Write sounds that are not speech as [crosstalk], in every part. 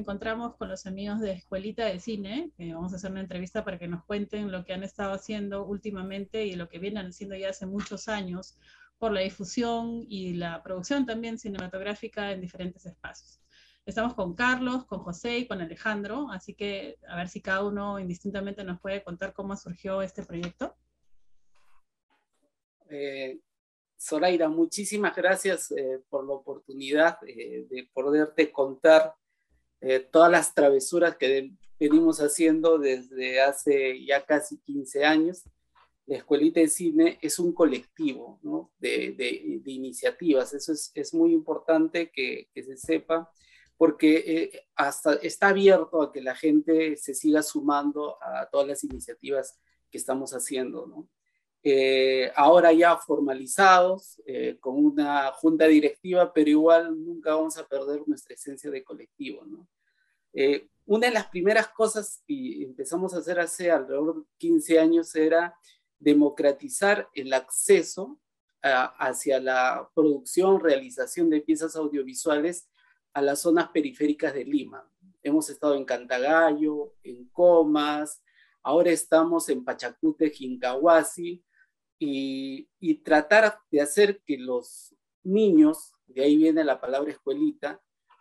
encontramos con los amigos de Escuelita de Cine, que vamos a hacer una entrevista para que nos cuenten lo que han estado haciendo últimamente y lo que vienen haciendo ya hace muchos años por la difusión y la producción también cinematográfica en diferentes espacios. Estamos con Carlos, con José y con Alejandro, así que a ver si cada uno indistintamente nos puede contar cómo surgió este proyecto. Eh, Zoraida, muchísimas gracias eh, por la oportunidad eh, de poderte contar eh, todas las travesuras que venimos haciendo desde hace ya casi 15 años. La Escuelita de Cine es un colectivo de, iniciativas, eso es, es muy importante que, se sepa, porque hasta está abierto a que la gente se siga sumando a todas las iniciativas que estamos haciendo. Eh, ahora ya formalizados, eh, con una junta directiva, pero igual nunca vamos a perder nuestra esencia de colectivo. ¿no? Eh, una de las primeras cosas que empezamos a hacer hace alrededor de 15 años era democratizar el acceso a, hacia la producción, realización de piezas audiovisuales a las zonas periféricas de Lima. Hemos estado en Cantagallo, en Comas, ahora estamos en Pachacute, Jincahuasi, y, tratar de hacer que los niños, de ahí viene la palabra escuelita,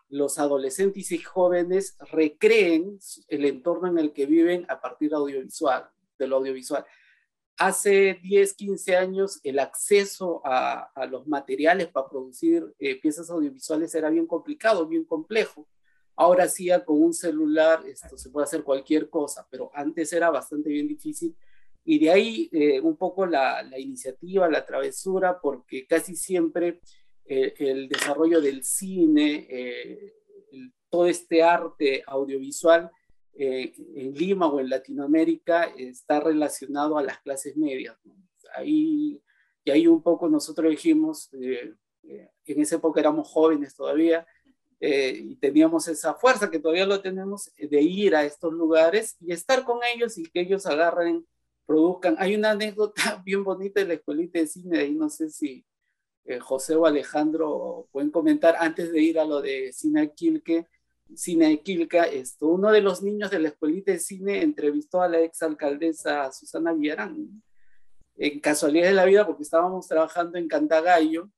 los adolescentes y jóvenes recreen el entorno en el que viven a partir de audiovisual, de lo audiovisual. Hace 10, 15 años el acceso a, a los materiales para producir eh, piezas audiovisuales era bien complicado, bien complejo. Ahora sí, con un celular esto se puede hacer cualquier cosa, pero antes era bastante bien difícil y de ahí eh, un poco la, la, iniciativa, la travesura, porque casi siempre eh, el desarrollo del cine, eh, el, todo este arte audiovisual eh, en Lima o en Latinoamérica está relacionado a las clases medias. ¿no? Ahí, y ahí un poco nosotros dijimos, en esa época éramos jóvenes todavía, y teníamos esa fuerza que todavía lo tenemos de ir a estos lugares y estar con ellos y que ellos agarren Hay una anécdota [laughs] bien bonita de la escuelita de cine, ahí no sé si eh, José o Alejandro pueden comentar antes de ir a lo de Cine Quilque. Cine Quilca, esto, uno de los niños de la escuelita de cine entrevistó a la ex alcaldesa Susana Villarán, en casualidad de la vida, porque estábamos trabajando en Cantagallo,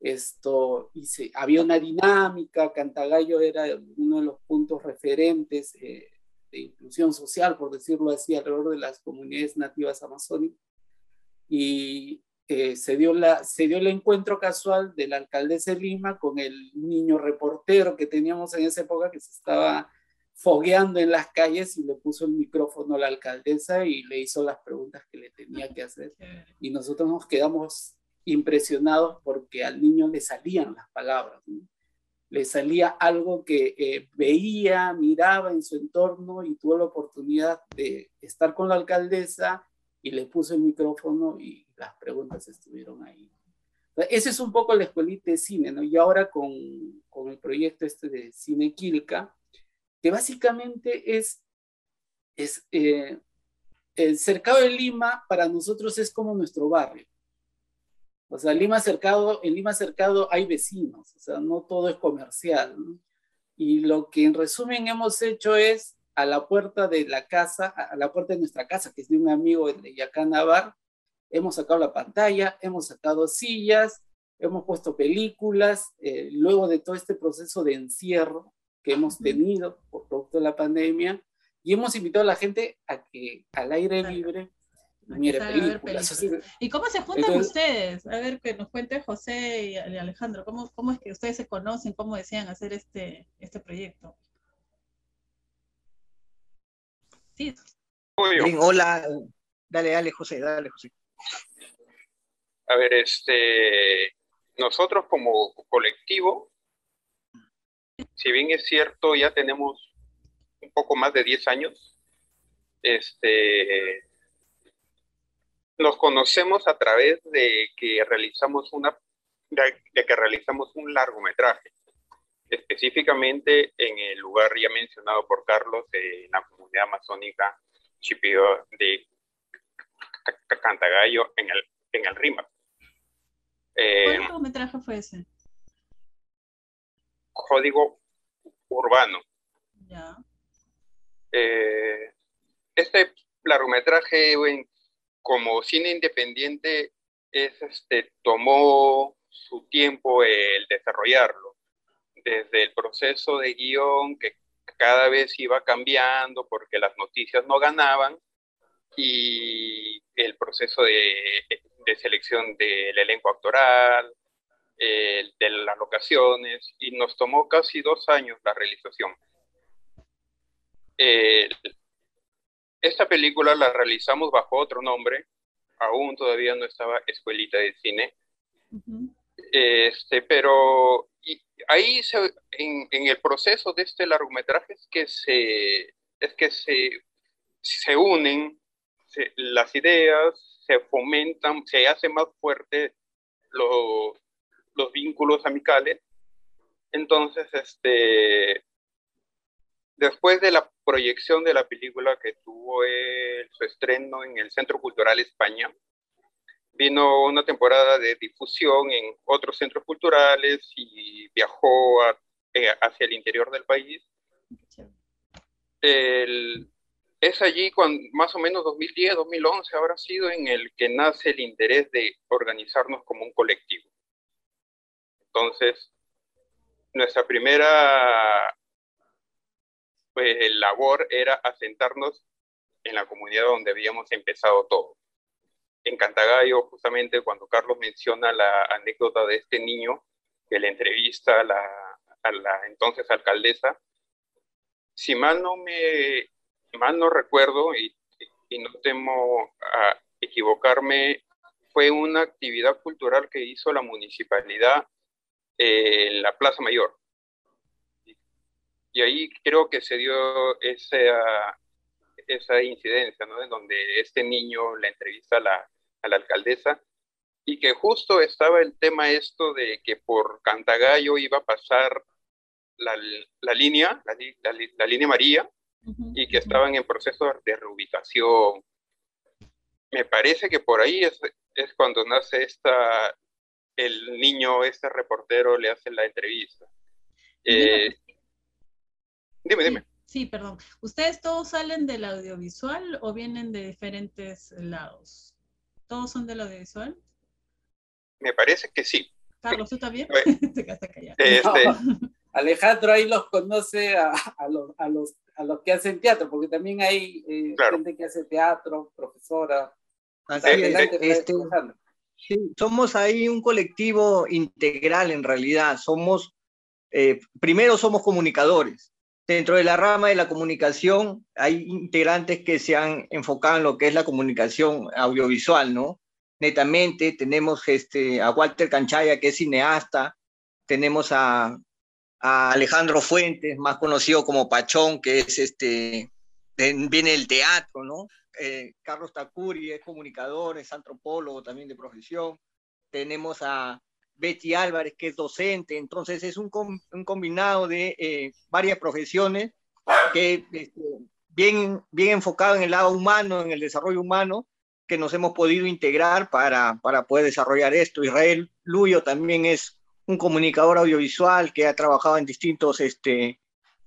esto, y se, había una dinámica, Cantagallo era uno de los puntos referentes eh, de inclusión social, por decirlo así, alrededor de las comunidades nativas amazónicas. Y eh, se, dio la, se dio el encuentro casual de la alcaldesa de Lima con el niño reportero que teníamos en esa época que se estaba fogueando en las calles y le puso el micrófono a la alcaldesa y le hizo las preguntas que le tenía que hacer. Y nosotros nos quedamos impresionados porque al niño le salían las palabras. ¿no? Le salía algo que eh, veía, miraba en su entorno y tuvo la oportunidad de estar con la alcaldesa y le puso el micrófono y las preguntas estuvieron ahí. Ese es un poco la escuelita de cine, ¿no? Y ahora con, con el proyecto este de Cine Quilca, que básicamente es, es eh, el cercado de Lima para nosotros es como nuestro barrio. O sea, Lima Cercado, en Lima Cercado hay vecinos, o sea, no todo es comercial. ¿no? Y lo que en resumen hemos hecho es a la puerta de la casa, a la puerta de nuestra casa, que es de un amigo de Yacán Navar, hemos sacado la pantalla, hemos sacado sillas, hemos puesto películas, eh, luego de todo este proceso de encierro que hemos tenido por producto de la pandemia, y hemos invitado a la gente a que al aire libre Mire, películas. ¿Y cómo se juntan Entonces, ustedes? A ver, que nos cuente José y Alejandro, ¿cómo, ¿cómo es que ustedes se conocen? ¿Cómo desean hacer este, este proyecto? Sí. Bien, hola, dale, dale, José, dale, José. A ver, este, nosotros como colectivo, si bien es cierto, ya tenemos un poco más de 10 años, este, nos conocemos a través de que realizamos una de, que realizamos un largometraje, específicamente en el lugar ya mencionado por Carlos, en la comunidad amazónica Chipío de Cantagallo, en el, en el RIMA. Eh, ¿Cuál largometraje fue ese? Código Urbano. Ya. este largometraje, como cine independiente, es, este, tomó su tiempo el desarrollarlo, desde el proceso de guion que cada vez iba cambiando porque las noticias no ganaban y el proceso de, selección del elenco actoral, de las locaciones, y nos tomó casi dos años la realización. Esta película la realizamos bajo otro nombre, aún todavía no estaba Escuelita de Cine, este, pero ahí en, el proceso de este largometraje es que se, es que se, se unen las ideas, se fomentan, se hace más fuerte los, los vínculos amicales. Entonces, este, después de la proyección de la película que tuvo su estreno en el Centro Cultural España, vino una temporada de difusión en otros centros culturales y viajó eh, hacia el interior del país. es allí, cuando, más o menos 2010, 2011 habrá sido en el que nace el interés de organizarnos como un colectivo. Entonces, nuestra primera pues, labor era asentarnos en la comunidad donde habíamos empezado todo en Cantagallo, justamente cuando Carlos menciona la anécdota de este niño que le entrevista a la, entonces alcaldesa, si mal no me mal no recuerdo y, no temo a equivocarme, fue una actividad cultural que hizo la municipalidad en la Plaza Mayor. Y ahí creo que se dio esa, esa incidencia, ¿no? En donde este niño le entrevista a la, a la alcaldesa, y que justo estaba el tema esto de que por Cantagallo iba a pasar la, la línea, la, la, línea María, y que estaban en proceso de reubicación. Me parece que por ahí es, es cuando nace esta, el niño, este reportero le hace la entrevista. Eh, dime, dime. Sí, perdón. ¿Ustedes todos salen del audiovisual o vienen de diferentes lados? ¿Todos son de lo audiovisual? Me parece que sí. Carlos, ¿tú también? [laughs] este... Alejandro ahí los conoce a, los, a, los, a los que hacen teatro, porque también hay eh, gente que hace teatro, profesora. Así este, sí, somos ahí un colectivo integral en realidad. Somos, eh, primero somos comunicadores. Dentro de la rama de la comunicación hay integrantes que se han enfocado en lo que es la comunicación audiovisual, ¿no? Netamente tenemos este, a Walter Canchaya, que es cineasta, tenemos a, Alejandro Fuentes, más conocido como Pachón, que es este, viene del teatro, ¿no? Eh, Carlos Tacuri es comunicador, es antropólogo también de profesión. Tenemos a Betty Álvarez, que es docente, entonces es un, combinado de eh, varias profesiones que este, bien, bien enfocado en el lado humano, en el desarrollo humano, que nos hemos podido integrar para, para poder desarrollar esto. Israel Luyo también es un comunicador audiovisual que ha trabajado en distintos este,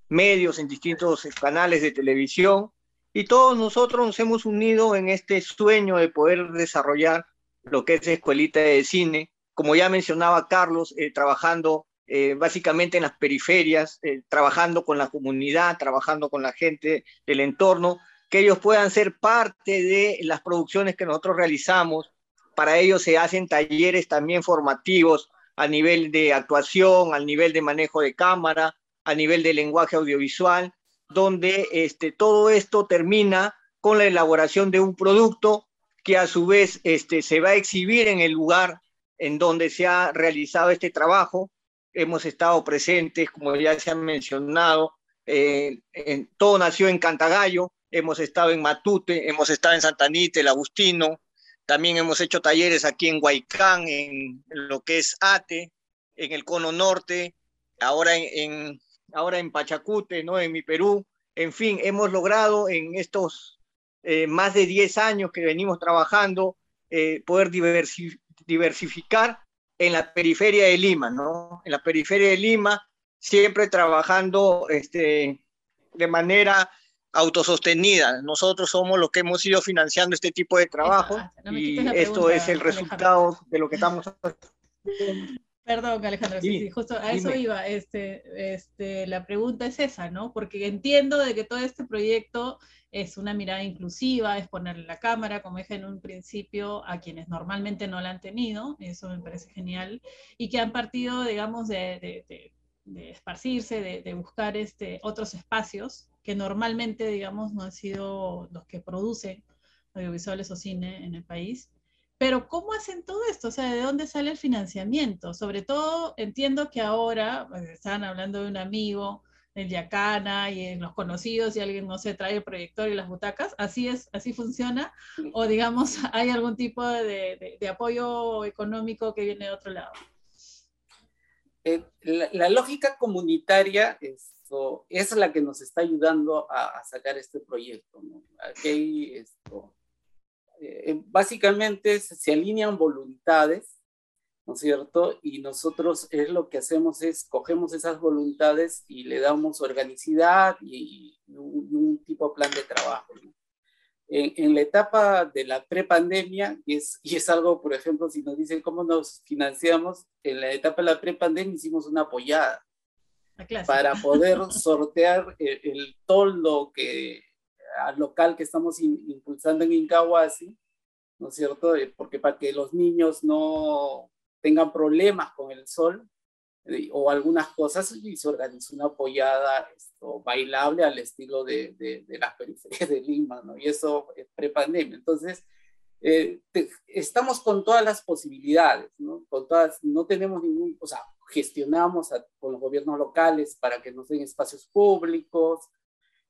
medios, en distintos canales de televisión, y todos nosotros nos hemos unido en este sueño de poder desarrollar lo que es Escuelita de Cine, como ya mencionaba Carlos, eh, trabajando eh, básicamente en las periferias, eh, trabajando con la comunidad, trabajando con la gente del entorno, que ellos puedan ser parte de las producciones que nosotros realizamos. Para ello se hacen talleres también formativos a nivel de actuación, al nivel de manejo de cámara, a nivel de lenguaje audiovisual, donde este, todo esto termina con la elaboración de un producto que a su vez este, se va a exhibir en el lugar en donde se ha realizado este trabajo. Hemos estado presentes, como ya se ha mencionado, eh, todo nació en Cantagallo, hemos estado en Matute, hemos estado en Santanita, el Agustino, también hemos hecho talleres aquí en Huaycán, en, lo que es ATE, en el Cono Norte, ahora en, en Pachacute, ¿no? en mi Perú. En fin, hemos logrado en estos eh, más de 10 años que venimos trabajando eh, poder diversificar diversificar en la periferia de Lima, ¿no? En la periferia de Lima, siempre trabajando este, de manera autosostenida. Nosotros somos los que hemos ido financiando este tipo de trabajo y esto es el resultado de lo que estamos haciendo. Perdón, Alejandro, sí, justo a eso iba. Este, este, la pregunta es esa, ¿no? Porque entiendo de que todo este proyecto es una mirada inclusiva, es ponerle la cámara, como dije en un principio, a quienes normalmente no la han tenido, eso me parece genial, y que han partido, digamos, de, esparcirse, de, buscar este, otros espacios que normalmente, digamos, no han sido los que producen audiovisuales o cine en el país pero ¿cómo hacen todo esto? O sea, ¿de dónde sale el financiamiento? Sobre todo entiendo que ahora, pues, estaban hablando de un amigo en Yacana y en los conocidos y alguien, no sé, trae el proyector y las butacas, ¿así es, así funciona? ¿O digamos, [laughs] hay algún tipo de, apoyo económico que viene de otro lado? Eh, la, lógica comunitaria es la que nos está ayudando a, sacar este proyecto. ¿no? Aquí esto, eh, básicamente se, alinean voluntades, ¿no es cierto? Y nosotros es lo que hacemos es cogemos esas voluntades y le damos organicidad y, un, tipo de plan de trabajo. En, la etapa de la prepandemia, y es, y es algo, por ejemplo, si nos dicen cómo nos financiamos, en la etapa de la prepandemia hicimos una apoyada para [laughs] poder sortear el, el toldo que al local que estamos impulsando en Incahuasi, ¿no es cierto? Eh, porque para que los niños no tengan problemas con el sol eh, o algunas cosas, y se organizó una apoyada esto, bailable al estilo de, de, las periferias de Lima, ¿no? Y eso es prepandemia. Entonces, eh, estamos con todas las posibilidades, ¿no? Con todas, no tenemos ningún, o sea, gestionamos con los gobiernos locales para que nos den espacios públicos,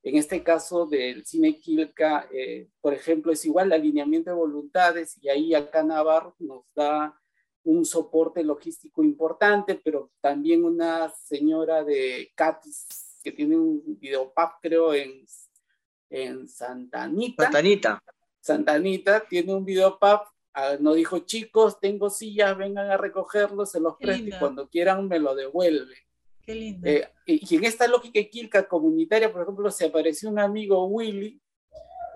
en este caso del cine Quilca, eh, por ejemplo, es igual alineamiento de voluntades y ahí acá Navarro nos da un soporte logístico importante, pero también una señora de Catis que tiene un videopub, creo, en, en Santa Anita. Santa Anita. Santa Anita tiene un videopub, ah, nos dijo, chicos, tengo sillas, vengan a recogerlos, se los presto y cuando quieran me lo devuelve. Eh, y en esta lógica quilca comunitaria, por ejemplo, se apareció un amigo Willy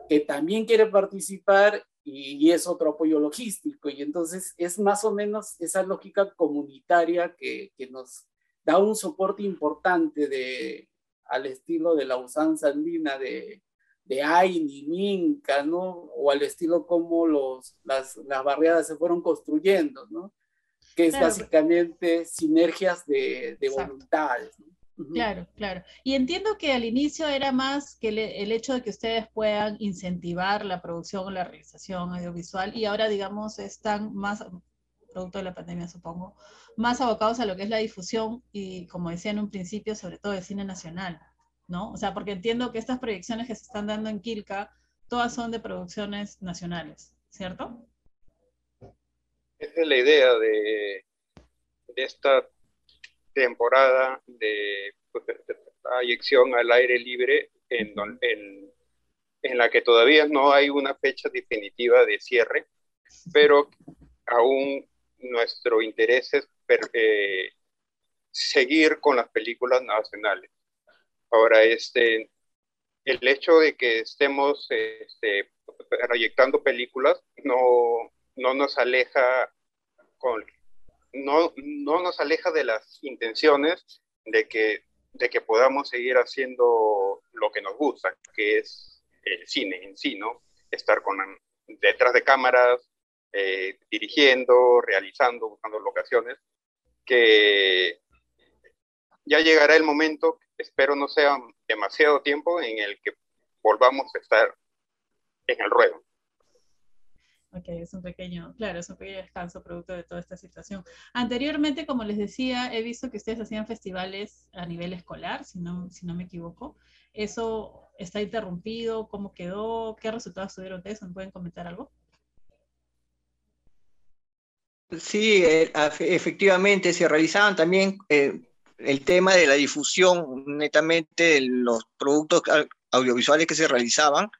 que también quiere participar y, es otro apoyo logístico. Y entonces es más o menos esa lógica comunitaria que, que nos da un soporte importante de, al estilo de la usanza andina de, de Aini, Minca, ¿no? O al estilo como los, las, las barriadas se fueron construyendo, ¿no? que es básicamente sinergias de, voluntades. Claro, claro. Y entiendo que al inicio era más que el hecho de que ustedes puedan incentivar la producción o la realización audiovisual y ahora, digamos, están más, producto de la pandemia supongo, más abocados a lo que es la difusión y, como decía en un principio, sobre todo el cine nacional, ¿no? O sea, porque entiendo que estas proyecciones que se están dando en Quilca, todas son de producciones nacionales, ¿cierto? Esa es la idea de, esta temporada de, pues, proyección al aire libre en, la que todavía no hay una fecha definitiva de cierre, pero aún nuestro interés es eh, seguir con las películas nacionales. Ahora, este, el hecho de que estemos este, proyectando películas no, no nos aleja con, no, no nos aleja de las intenciones de que, de que podamos seguir haciendo lo que nos gusta, que es el cine en sí, ¿no? Estar con, detrás de cámaras, eh, dirigiendo, realizando, buscando locaciones, que ya llegará el momento, espero no sea demasiado tiempo, en el que volvamos a estar en el ruedo. Ok, es un pequeño, claro, es un pequeño descanso producto de toda esta situación. Anteriormente, como les decía, he visto que ustedes hacían festivales a nivel escolar, si no, si no me equivoco. ¿Eso está interrumpido? ¿Cómo quedó? ¿Qué resultados tuvieron de eso? ¿Me pueden comentar algo? Sí, eh, efectivamente, se realizaban también eh, el tema de la difusión netamente de los productos audiovisuales que se realizaban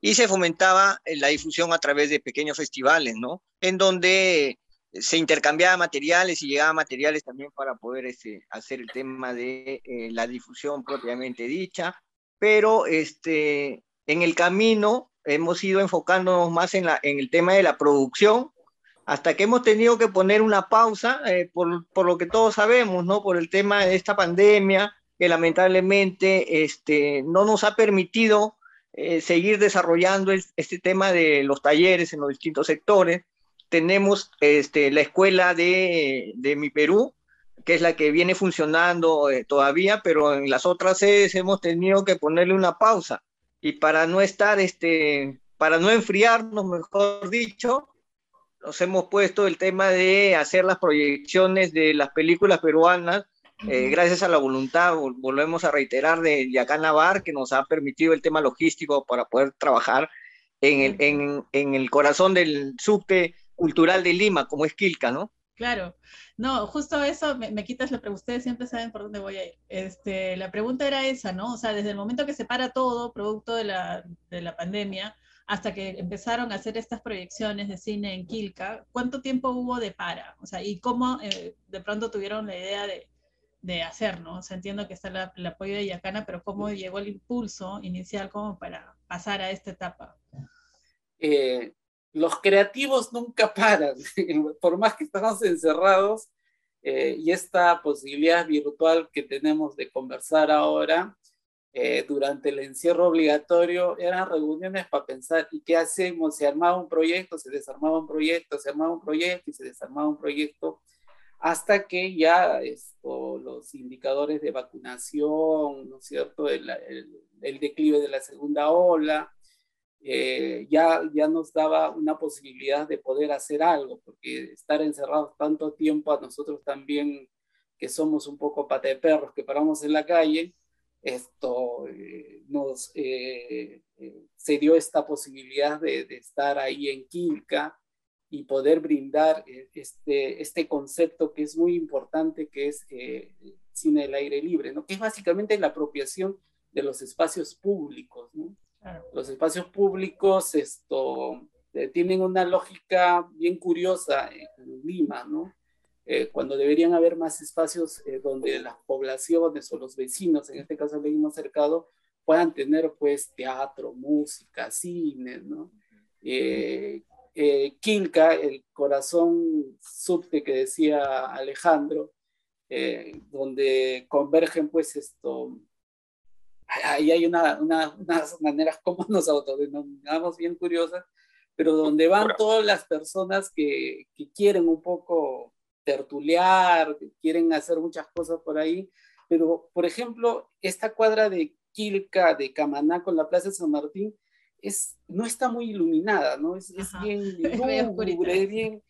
y se fomentaba eh, la difusión a través de pequeños festivales, ¿no? En donde se intercambiaba materiales y llegaba materiales también para poder este, hacer el tema de eh, la difusión propiamente dicha. pero este, en el camino hemos ido enfocándonos más en, la, en el tema de la producción, hasta que hemos tenido que poner una pausa, eh, por, por, lo que todos sabemos, ¿no? Por el tema de esta pandemia, que lamentablemente este, no nos ha permitido eh, seguir desarrollando este tema de los talleres en los distintos sectores. Tenemos este, la escuela de, de Mi Perú, que es la que viene funcionando eh, todavía, pero en las otras sedes hemos tenido que ponerle una pausa. Y para no estar, este, para no enfriarnos, mejor dicho, nos hemos puesto el tema de hacer las proyecciones de las películas peruanas eh, gracias a la voluntad, volvemos a reiterar, de Yacán Navar, que nos ha permitido el tema logístico para poder trabajar en el, en, en el corazón del subte cultural de Lima, como es Quilca, ¿no? Claro, no, justo eso me, quitas la pregunta, ustedes siempre saben por dónde voy a ir. Este, la pregunta era esa, ¿no? O sea, desde el momento que se para todo, producto de la, de la pandemia, hasta que empezaron a hacer estas proyecciones de cine en Quilca, ¿cuánto tiempo hubo de para? O sea, y cómo eh, de pronto tuvieron la idea de, de hacer, ¿no? O sea, entiendo que está el apoyo de Yacana, pero ¿cómo llegó el impulso inicial como para pasar a esta etapa? Eh, los creativos nunca paran, [laughs] por más que estamos encerrados eh, y esta posibilidad virtual que tenemos de conversar ahora, eh, durante el encierro obligatorio eran reuniones para pensar, ¿y qué hacemos? Se armaba un proyecto, se desarmaba un proyecto, se armaba un proyecto y se desarmaba un proyecto hasta que ya esto, los indicadores de vacunación, ¿no es cierto?, el, declive de la segunda ola, eh, ya, ya nos daba una posibilidad de poder hacer algo, porque estar encerrados tanto tiempo a nosotros también, que somos un poco pata de perros que paramos en la calle, esto eh, nos eh, se dio esta posibilidad de, de estar ahí en Quilca, y poder brindar eh, este, este concepto que es muy importante, que es eh, cine del aire libre, ¿no? que es básicamente la apropiación de los espacios públicos. ¿no? Los espacios públicos esto, eh, tienen una lógica bien curiosa en Lima, ¿no? cuando deberían haber más espacios donde las poblaciones o los vecinos, en este caso el Lima cercado, puedan tener pues teatro, música, cine, ¿no? eh, Quilca, el corazón subte que decía Alejandro, eh, donde convergen pues esto, ahí hay una, unas maneras como [laughs] nos autodenominamos bien curiosas, pero donde van todas las personas que, que, quieren un poco tertulear, que quieren hacer muchas cosas por ahí, pero por ejemplo, esta cuadra de Quilca, de Camaná con la Plaza de San Martín, es, no está muy iluminada, ¿no? Es, es bien [laughs] lúgubre, bien,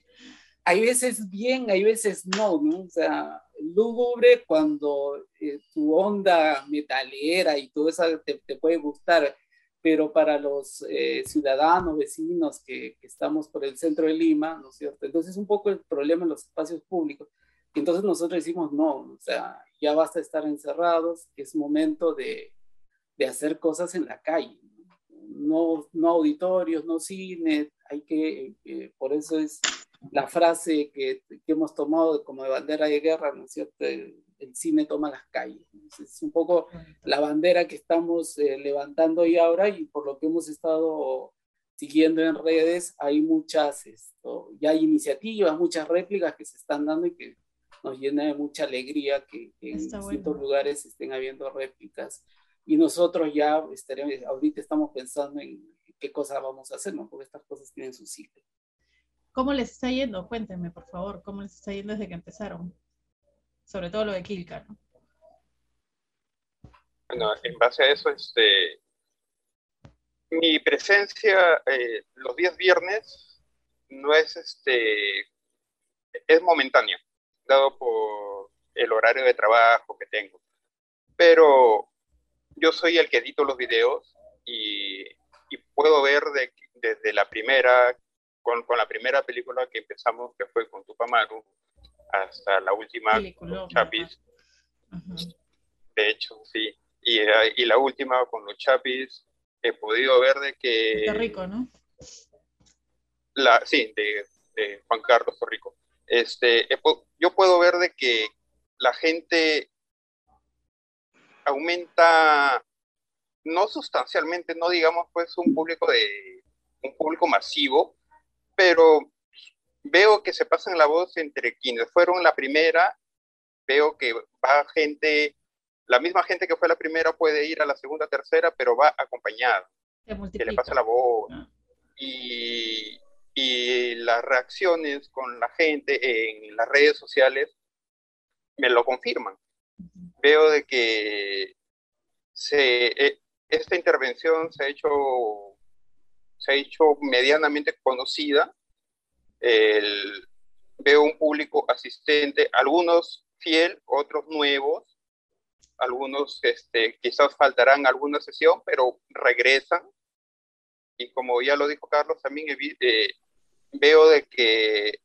hay veces bien, hay veces no, ¿no? O sea, lúgubre cuando eh, tu onda metalera y todo eso te, te puede gustar, pero para los eh, ciudadanos, vecinos que, que, estamos por el centro de Lima, ¿no es cierto? Entonces un poco el problema en los espacios públicos. Entonces nosotros decimos, no, o sea, ya basta estar encerrados, es momento de, de hacer cosas en la calle, no, no auditorios, no cine, hay que, eh, por eso es la frase que, que, hemos tomado como de bandera de guerra, ¿no es cierto? El, cine toma las calles. Es un poco la bandera que estamos eh, levantando hoy ahora y por lo que hemos estado siguiendo en redes, hay muchas, esto, ya hay iniciativas, muchas réplicas que se están dando y que nos llena de mucha alegría que, en distintos lugares estén habiendo réplicas y nosotros ya estaremos, ahorita estamos pensando en qué cosa vamos a hacer, ¿no? Porque estas cosas tienen su ciclo. ¿Cómo les está yendo? Cuéntenme, por favor, ¿cómo les está yendo desde que empezaron? Sobre todo lo de Kilka, ¿no? Bueno, en base a eso, este, mi presencia eh, los días viernes no es, este, es momentánea, dado por el horario de trabajo que tengo. Pero yo soy el que edito los videos y, puedo ver desde la primera, con, la primera película que empezamos, que fue con Tupamaru, hasta la última con Chapis. De hecho, sí. Y, y, la última con los Chapis, he podido ver de que... Está rico, ¿no? La, sí, de, de Juan Carlos Torrico. Este, yo puedo ver de que la gente aumenta no sustancialmente, no digamos pues un público de un público masivo, pero veo que se pasan la voz entre quienes fueron la primera, veo que va gente, la misma gente que fue la primera puede ir a la segunda, tercera, pero va acompañada, que le pasa la voz. Ah. Y, y las reacciones con la gente en las redes sociales me lo confirman. Veo de que se, eh, esta intervención se ha hecho, se ha hecho medianamente conocida. veo un público asistente, algunos fiel, otros nuevos, algunos este, quizás faltarán alguna sesión, pero regresan. Y como ya lo dijo Carlos, también eh, veo de que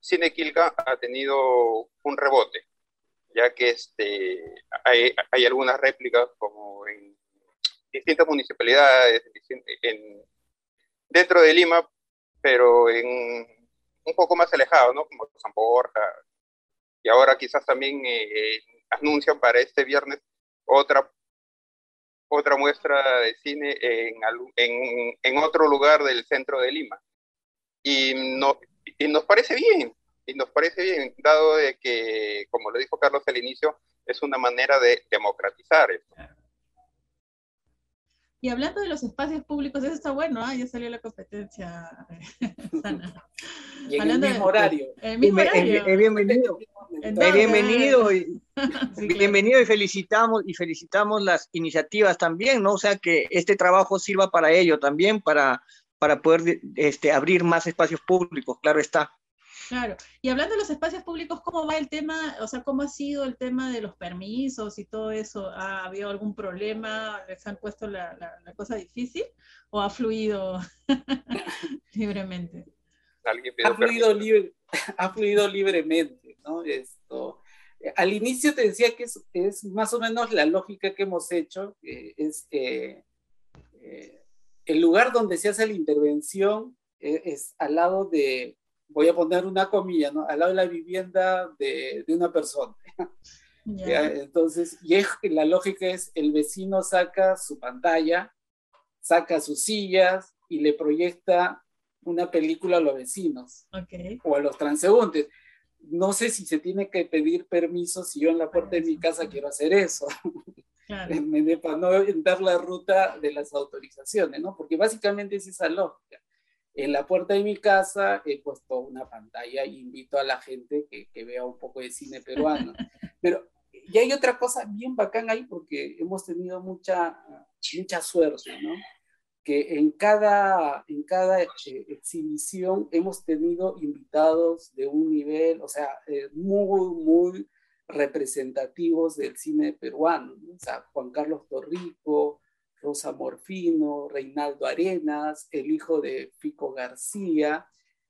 Cine Quilca ha tenido un rebote ya que este, hay, hay algunas réplicas como en distintas municipalidades en, dentro de Lima, pero en un poco más alejado, ¿no? Como San Borja. Y ahora quizás también eh, anuncian para este viernes otra, otra muestra de cine en, en, en, otro lugar del centro de Lima. Y, no, y nos parece bien, y nos parece bien, dado de que, como lo dijo Carlos al inicio, es una manera de democratizar esto. Y hablando de los espacios públicos, eso está bueno, ¿ah? ya salió la competencia [laughs] sana. Y en el mismo horario. El mismo horario. bienvenido. bienvenido, y, [laughs] bienvenido y felicitamos, y felicitamos las iniciativas también, ¿no? O sea, que este trabajo sirva para ello también, para, para poder este, abrir más espacios públicos, claro está. Claro. Y hablando de los espacios públicos, ¿cómo va el tema? O sea, ¿cómo ha sido el tema de los permisos y todo eso? ¿Ha habido algún problema? ¿Les han puesto la, cosa difícil? ¿O ha fluido [laughs] libremente? Ha fluido, libre, ha fluido libremente, ¿no? Esto, al inicio te decía que es, más o menos la lógica que hemos hecho, es eh, el lugar donde se hace la intervención eh, es al lado de voy a poner una comilla, ¿no? Al lado de la vivienda de, de una persona. Entonces, y la lógica es, el vecino saca su pantalla, saca sus sillas y le proyecta una película a los vecinos o a los transeúntes. No sé si se tiene que pedir permiso si yo en la puerta de mi casa quiero hacer eso. Claro. [laughs] para no dar la ruta de las autorizaciones, ¿no? Porque básicamente es esa lógica en la puerta de mi casa he puesto una pantalla y invito a la gente que, que vea un poco de cine peruano. [laughs] Pero y hay otra cosa bien bacán ahí porque hemos tenido mucha, mucha suerte, ¿no? Que en cada, en cada eh, exhibición hemos tenido invitados de un nivel, o sea, eh, muy, muy representativos del cine peruano, ¿no? O sea, Juan Carlos Torrico, Rosa Morfino, Reinaldo Arenas, el hijo de Fico García,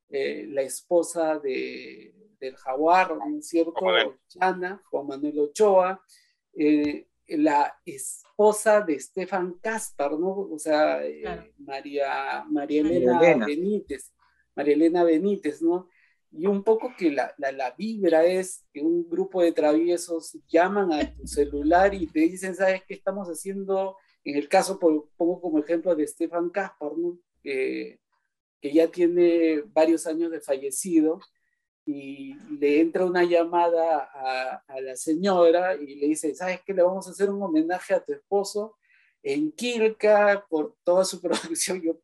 eh, la esposa de, del jaguar, ¿no cierto? Chana, Juan Manuel Ochoa, eh, la esposa de Stefan Caspar, ¿no? O sea, eh, María, María Elena, Benítez, María Elena Benítez, ¿no? Y un poco que la, la, la, vibra es que un grupo de traviesos llaman a tu celular y te dicen, ¿sabes qué estamos haciendo? En el caso, pongo como ejemplo de Stefan Kaspar, que, ya tiene varios años de fallecido, y le entra una llamada a, la señora y le dice, ¿sabes qué? Le vamos a hacer un homenaje a tu esposo en Quilca por toda su [laughs] producción. Yo,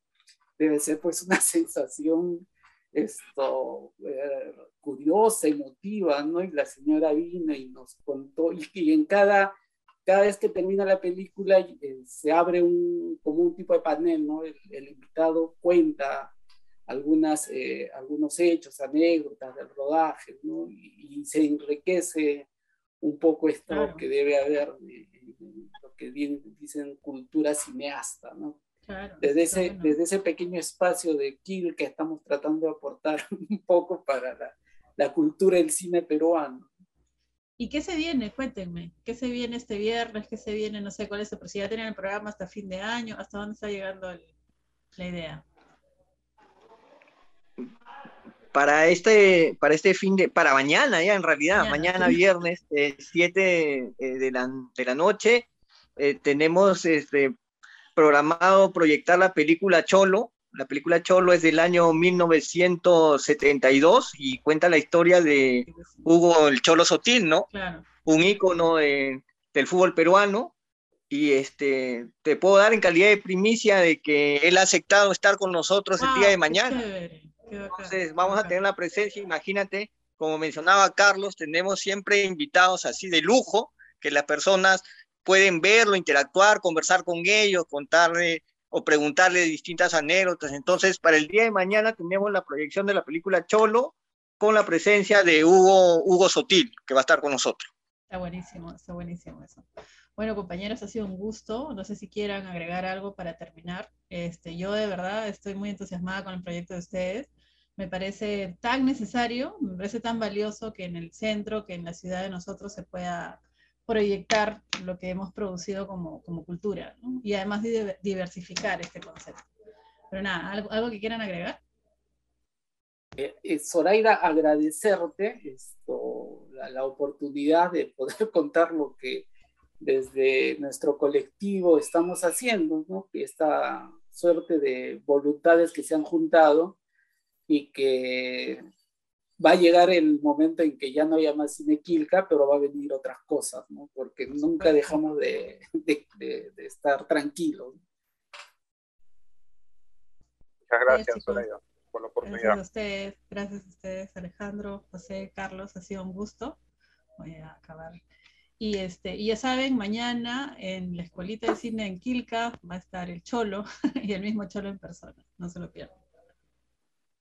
debe ser pues una sensación esto, eh, curiosa, emotiva, ¿no? Y la señora vino y nos contó, y en cada cada vez que termina la película eh, se abre un, como un tipo de panel, ¿no? El, invitado cuenta algunas, eh, algunos hechos, anécdotas del rodaje, ¿no? Y, se enriquece un poco esto que debe haber, eh, lo que bien dicen cultura cineasta, ¿no? Claro, desde, ese, desde ese pequeño espacio de Kill que estamos tratando de aportar [laughs] un poco para la, la cultura del cine peruano. ¿Y qué se viene? Cuéntenme. ¿Qué se viene este viernes? ¿Qué se viene? No sé cuál es, pero si ya tienen el programa hasta fin de año, ¿hasta dónde está llegando la idea? Para este, para este fin de, para mañana ya en realidad, mañana, viernes, 7 eh, de, la, de la noche, eh, tenemos este, programado proyectar la película Cholo. La película Cholo es del año 1972 y cuenta la historia de Hugo el Cholo Sotil, ¿no? Un ícono del fútbol peruano. Y este, te puedo dar en calidad de primicia de que él ha aceptado estar con nosotros el día de mañana. Entonces, vamos a tener la presencia, imagínate, como mencionaba Carlos, tenemos siempre invitados así de lujo, que las personas pueden verlo, interactuar, conversar con ellos, contarle o preguntarle distintas anécdotas. Entonces, para el día de mañana tenemos la proyección de la película Cholo con la presencia de Hugo, Hugo Sotil, que va a estar con nosotros. Está buenísimo, está buenísimo eso. Bueno, compañeros, ha sido un gusto. No sé si quieran agregar algo para terminar. Este, yo de verdad estoy muy entusiasmada con el proyecto de ustedes me parece tan necesario, me parece tan valioso que en el centro, que en la ciudad de nosotros se pueda proyectar lo que hemos producido como, como cultura y además diversificar este concepto. Pero nada, ¿algo, que quieran agregar? Eh, eh, Zoraida, agradecerte esto, la, la, oportunidad de poder [laughs] contar lo que desde nuestro colectivo estamos haciendo, ¿no? esta suerte de voluntades que se han juntado y que va a llegar el momento en que ya no haya más Cinequilca, pero va a venir otras cosas, ¿no? Porque nunca dejamos de, de, estar tranquilos. Muchas gracias, Soraya, por la oportunidad. Gracias a ustedes, gracias a ustedes, Alejandro, José, Carlos, ha sido un gusto. Voy a acabar. Y, este, y ya saben, mañana en la escuelita de cine en Quilca va a estar el Cholo [laughs] y el mismo Cholo en persona. No se lo pierdan.